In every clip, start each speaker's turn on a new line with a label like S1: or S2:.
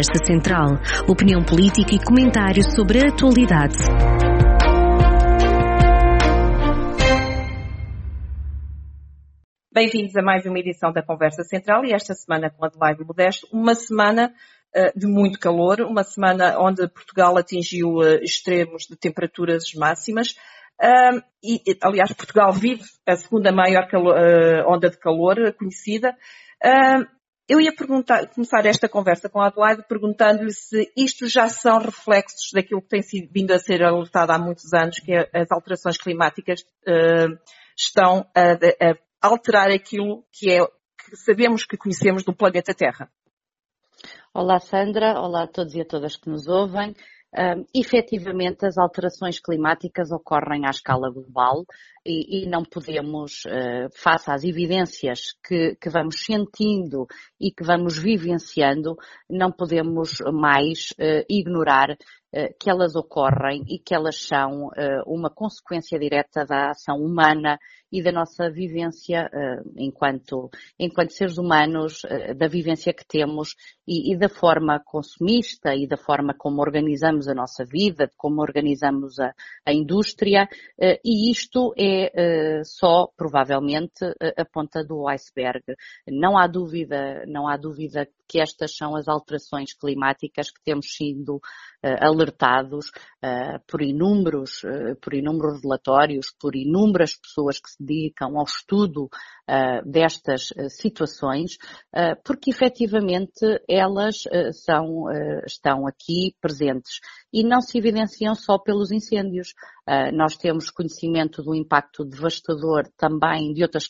S1: Conversa Central. Opinião política e comentário sobre a atualidade.
S2: Bem-vindos a mais uma edição da Conversa Central e esta semana com Adelaide Modesto, uma semana uh, de muito calor, uma semana onde Portugal atingiu uh, extremos de temperaturas máximas. Uh, e, aliás, Portugal vive a segunda maior calor, onda de calor conhecida. Eu ia começar esta conversa com a Adelaide perguntando-lhe se isto já são reflexos daquilo que tem sido, vindo a ser alertado há muitos anos, que é as alterações climáticas estão a, a alterar aquilo que é que sabemos que conhecemos do planeta Terra.
S3: Olá Sandra, olá a todos e a todas que nos ouvem. Um, efetivamente, as alterações climáticas ocorrem à escala global e, e não podemos, uh, face às evidências que, que, vamos sentindo e que vamos vivenciando, não podemos mais uh, ignorar que elas ocorrem e que elas são uma consequência direta da ação humana e da nossa vivência enquanto, enquanto seres humanos, da vivência que temos e, e da forma consumista e da forma como organizamos a nossa vida, como organizamos a, a indústria, e isto é só, provavelmente, a ponta do iceberg. Não há dúvida, não há dúvida que estas são as alterações climáticas que temos sido uh, alertados uh, por inúmeros, por inúmeros relatórios, por inúmeras pessoas que se dedicam ao estudo destas situações, porque efetivamente elas são, estão aqui presentes e não se evidenciam só pelos incêndios. Uh, nós temos conhecimento do impacto devastador também de outras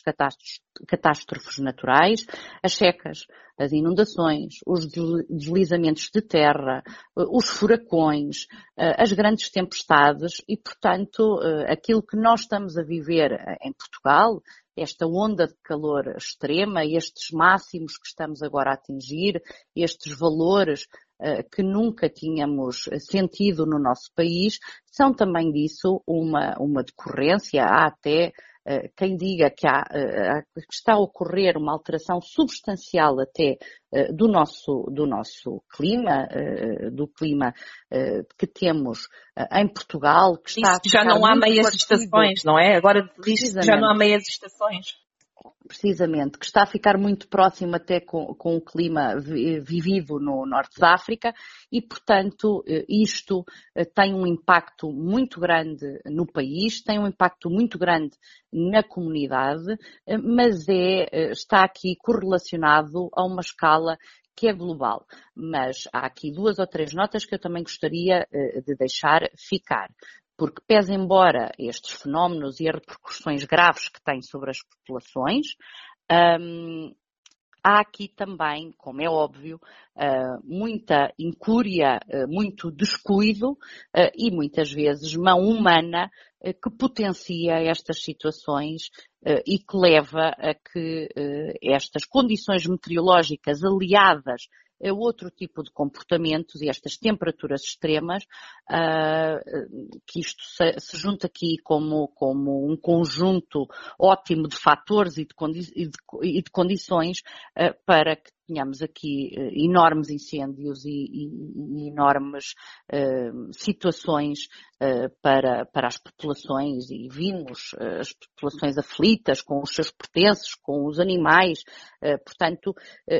S3: catástrofes naturais, as secas, as inundações, os deslizamentos de terra, os furacões, uh, as grandes tempestades e, portanto, uh, aquilo que nós estamos a viver em Portugal esta onda de calor extrema, estes máximos que estamos agora a atingir, estes valores uh, que nunca tínhamos sentido no nosso país, são também disso uma, uma decorrência, há até quem diga que, há, uh, que está a ocorrer uma alteração substancial até do nosso, do nosso clima, do clima que temos em Portugal, que está
S2: já não há meias estações, não é? Agora já não há meias estações
S3: precisamente, que está a ficar muito próximo até com, com, o clima vivido no norte da África e, portanto, eh, isto eh, tem um impacto muito grande no país, tem um impacto muito grande na comunidade, eh, mas é, está aqui correlacionado a uma escala que é global. Mas há aqui duas ou três notas que eu também gostaria de deixar ficar porque pese embora estes fenómenos e as repercussões graves que têm sobre as populações, um, há aqui também, como é óbvio, uh, muita incúria, uh, muito descuido uh, e muitas vezes mão humana que potencia estas situações e que leva a que estas condições meteorológicas aliadas é outro tipo de comportamentos e estas temperaturas extremas, uh, que isto se, se, junta aqui como, como um conjunto ótimo de fatores e de, e de, e de condições uh, para que tenhamos aqui uh, enormes incêndios e, e, e enormes uh, situações uh, para, para as populações e vimos as populações aflitas com os seus pertences, com os animais. portanto,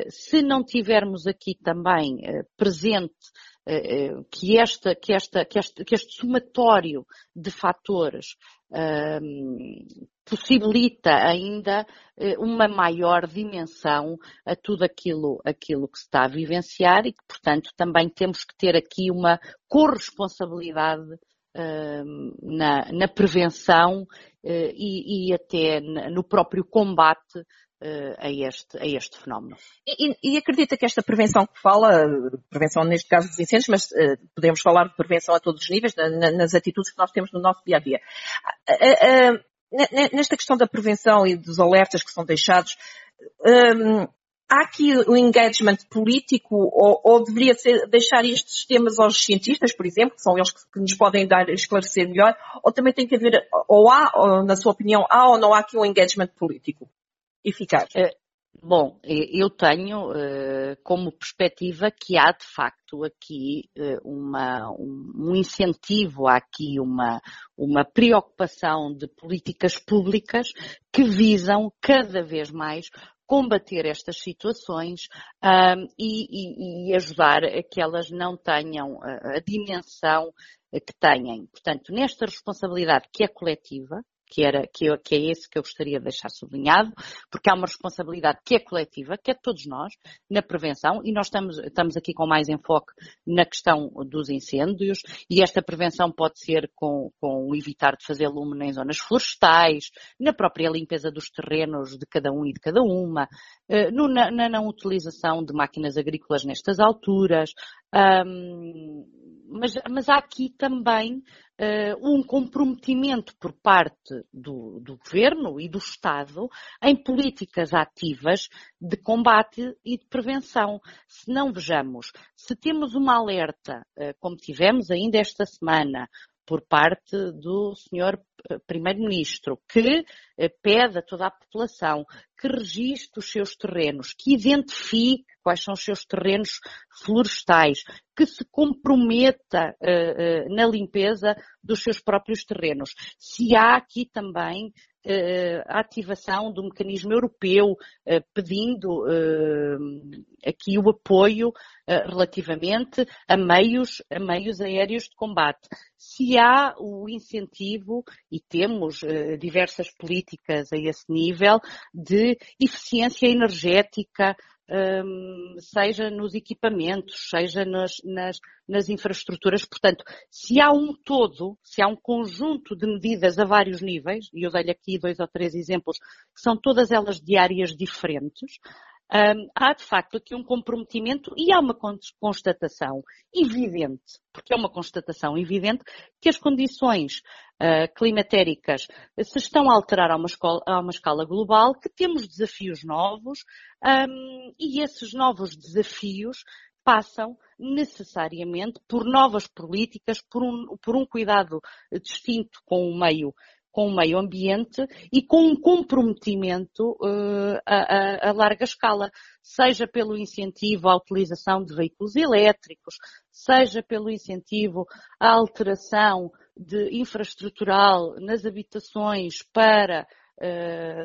S3: se não tivermos aqui também presente que, esta, que, esta, que, este, que este somatório de fatores um, possibilita ainda eh, uma maior dimensão a tudo aquilo, aquilo que se está a vivenciar e que, portanto, também temos que ter aqui uma corresponsabilidade na, na, prevenção uh, e, e, até no próprio combate uh, a, este, a este fenómeno.
S2: E, e, acredita que esta prevenção que fala, prevenção neste caso dos incêndios, mas podemos falar de prevenção a todos os níveis, na, nas atitudes que nós temos no nosso dia a dia nesta questão da prevenção e dos alertas que são deixados, um, há aqui um engagement político ou, ou deveria ser, deixar estes temas aos cientistas, por exemplo, que são eles que, que, nos podem dar, esclarecer melhor, ou também tem que haver, ou há, ou, na sua opinião, há ou não há aqui um engagement político eficaz?
S3: É, Bom, eu tenho uh, como perspectiva que há de facto aqui uh, uma, um, incentivo, há aqui uma, uma preocupação de políticas públicas que visam cada vez mais combater estas situações e, e, ajudar a que elas não tenham a dimensão que têm. Portanto, nesta responsabilidade que é coletiva, que, era, que, que, é esse que eu gostaria de deixar sublinhado, porque há uma responsabilidade que é coletiva, que é de todos nós, na prevenção, e nós estamos, estamos aqui com mais enfoque na questão dos incêndios, e esta prevenção pode ser com, com evitar de fazer lume em zonas florestais, na própria limpeza dos terrenos de cada um e de cada uma, eh, na, na não utilização de máquinas agrícolas nestas alturas, um, mas, mas, há aqui também uh, um comprometimento por parte do, do, governo e do Estado em políticas ativas de combate e de prevenção. Se não vejamos, se temos uma alerta, uh, como tivemos ainda esta semana, por parte do senhor eh, Primeiro-Ministro, que pede a toda a população que registre os seus terrenos, que identifique quais são os seus terrenos florestais, que se comprometa uh, uh, na limpeza dos seus próprios terrenos. Se há aqui também uh, a ativação do mecanismo europeu pedindo aqui o apoio relativamente a meios, a meios aéreos de combate. Se há o incentivo, e temos diversas políticas a esse nível, de eficiência energética, um, seja nos equipamentos, seja nas, nas, nas, infraestruturas. Portanto, se há um todo, se há um conjunto de medidas a vários níveis, e eu dei-lhe aqui dois ou três exemplos, que são todas elas de áreas diferentes, um, há de facto aqui um comprometimento e há uma constatação evidente, porque é uma constatação evidente, que as condições uh, climatéricas se estão a alterar a uma, escola, a uma escala global, que temos desafios novos um, e esses novos desafios passam necessariamente por novas políticas, por um, por um cuidado distinto com o meio com o meio ambiente e com um comprometimento uh, a, a, a, larga escala, seja pelo incentivo à utilização de veículos elétricos, seja pelo incentivo à alteração de infraestrutural nas habitações para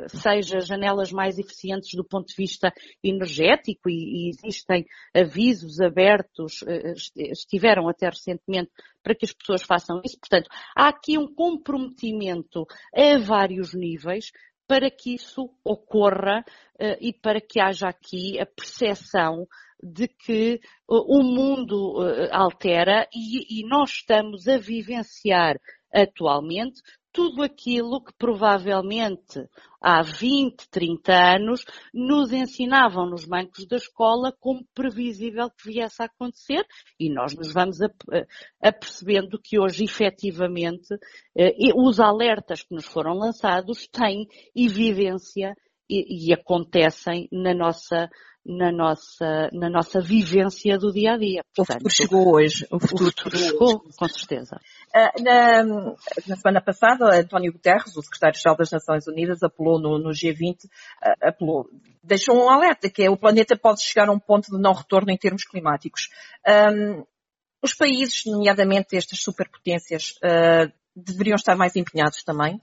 S3: seja janelas mais eficientes do ponto de vista energético e, existem avisos abertos, uh, estiveram até recentemente para que as pessoas façam isso. Portanto, há aqui um comprometimento a vários níveis para que isso ocorra uh, e para que haja aqui a percepção de que o mundo altera e nós estamos a vivenciar atualmente tudo aquilo que provavelmente há 20, 30 anos nos ensinavam nos bancos da escola como previsível que viesse a acontecer e nós nos vamos apercebendo que hoje efetivamente eh, os alertas que nos foram lançados têm evidência e, e acontecem na nossa na nossa, na nossa vivência do dia a dia.
S2: Portanto, o futuro chegou hoje.
S3: O futuro, o futuro chegou, com certeza.
S2: Uh, na, na, semana passada, António Guterres, o secretário-geral das Nações Unidas, apelou no, no G20, uh, ah, apelou, deixou um alerta, que é o planeta pode chegar a um ponto de não retorno em termos climáticos. Um, os países, nomeadamente estas superpotências, uh, deveriam estar mais empenhados também?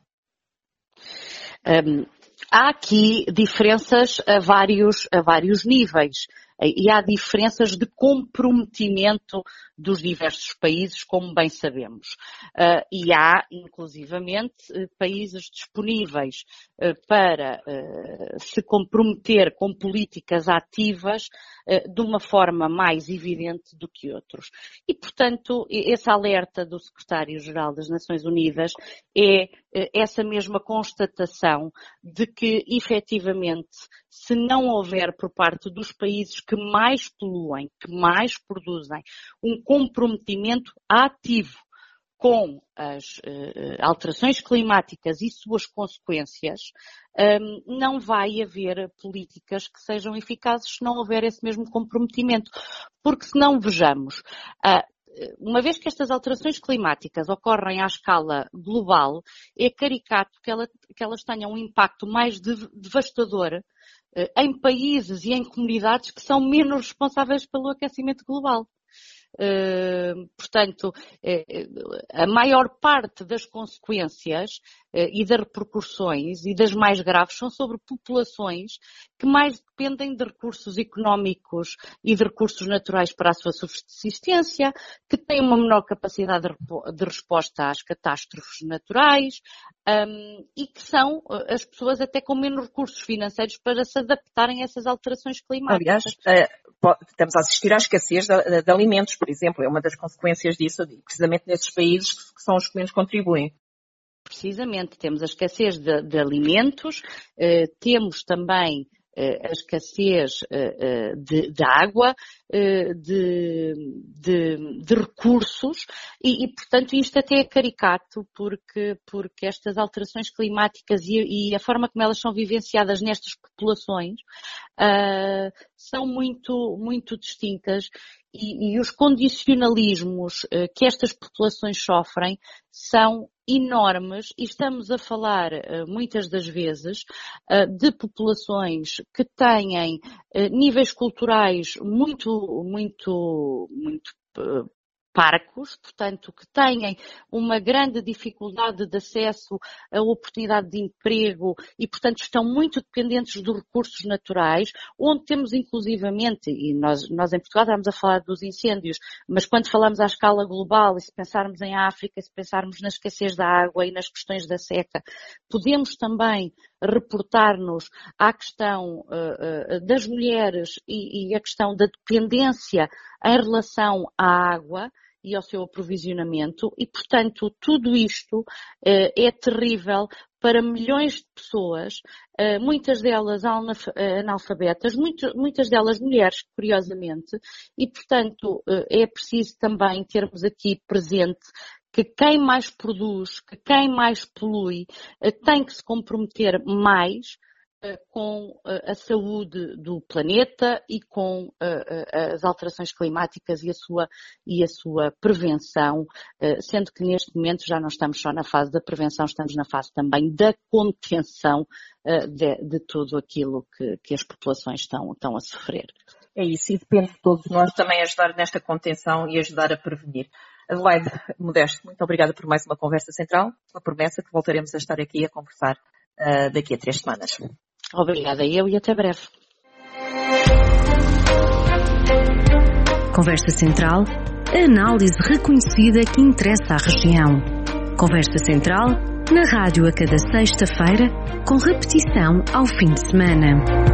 S3: Um, há aqui diferenças a vários, a vários níveis e há diferenças de comprometimento dos diversos países, como bem sabemos. Uh, e há, inclusivamente, eh, países disponíveis uh, para uh, se comprometer com políticas ativas de uma forma mais evidente do que outros. E, portanto, esse alerta do Secretário-Geral das Nações Unidas é essa mesma constatação de que, efetivamente, se não houver por parte dos países que mais poluem, que mais produzem, um comprometimento ativo com as uh, alterações climáticas e suas consequências, um, não vai haver políticas que sejam eficazes se não houver esse mesmo comprometimento. Porque se não vejamos, uh, uma vez que estas alterações climáticas ocorrem à escala global, é caricato que, ela, que elas tenham um impacto mais devastador em países e em comunidades que são menos responsáveis pelo aquecimento global. Portanto, uh, a maior parte das consequências uh, e das repercussões e das mais graves são sobre populações que mais dependem de recursos económicos e de recursos naturais para a sua subsistência, que têm uma menor capacidade de, resposta às catástrofes naturais um, e que são as pessoas até com menos recursos financeiros para se adaptarem a essas alterações climáticas.
S2: Aliás, estamos a assistir à escassez de, de, alimentos, por exemplo, é uma das consequências disso, precisamente nesses países que, que são os que menos contribuem.
S3: Precisamente, temos a escassez de, de alimentos, eh, temos também a escassez eh, eh, de, de água, eh, de, de, de recursos e, e, portanto, isto até é caricato porque, porque estas alterações climáticas e, e a forma como elas são vivenciadas nestas populações uh, são muito, muito distintas e, e, os condicionalismos que estas populações sofrem são enormes e estamos a falar uh, muitas das vezes uh, de populações que têm níveis culturais muito, muito, muito parcos, portanto, que têm uma grande dificuldade de acesso a oportunidade de emprego e, portanto, estão muito dependentes dos recursos naturais, onde temos inclusivamente, e nós, nós em Portugal estamos a falar dos incêndios, mas quando falamos à escala global e se pensarmos em África, se pensarmos na escassez da água e nas questões da seca, podemos também reportar-nos à questão uh, uh, das mulheres e, e a questão da dependência em relação à água, e ao seu aprovisionamento. E, portanto, tudo isto uh, é terrível para milhões de pessoas, muitas delas analfabetas, muito, muitas delas mulheres, curiosamente, e, portanto, é preciso também termos aqui presente que quem mais produz, que quem mais polui, tem que se comprometer mais eh, com eh, a saúde do planeta e com eh, as alterações climáticas e a sua, e a sua prevenção, sendo que neste momento já não estamos só na fase da prevenção, estamos na fase também da contenção de, de tudo aquilo que, que, as populações estão, estão a sofrer.
S2: É isso, e depende de todos nós também ajudar nesta contenção e ajudar a prevenir. Adelaide Modesto, muito obrigada por mais uma conversa central, uma promessa que voltaremos a estar aqui a conversar uh, daqui a três semanas.
S3: Obrigada eu e até breve.
S1: Conversa Central, a análise reconhecida que interessa à região. Conversa Central, na rádio a cada sexta-feira, com repetição ao fim de semana.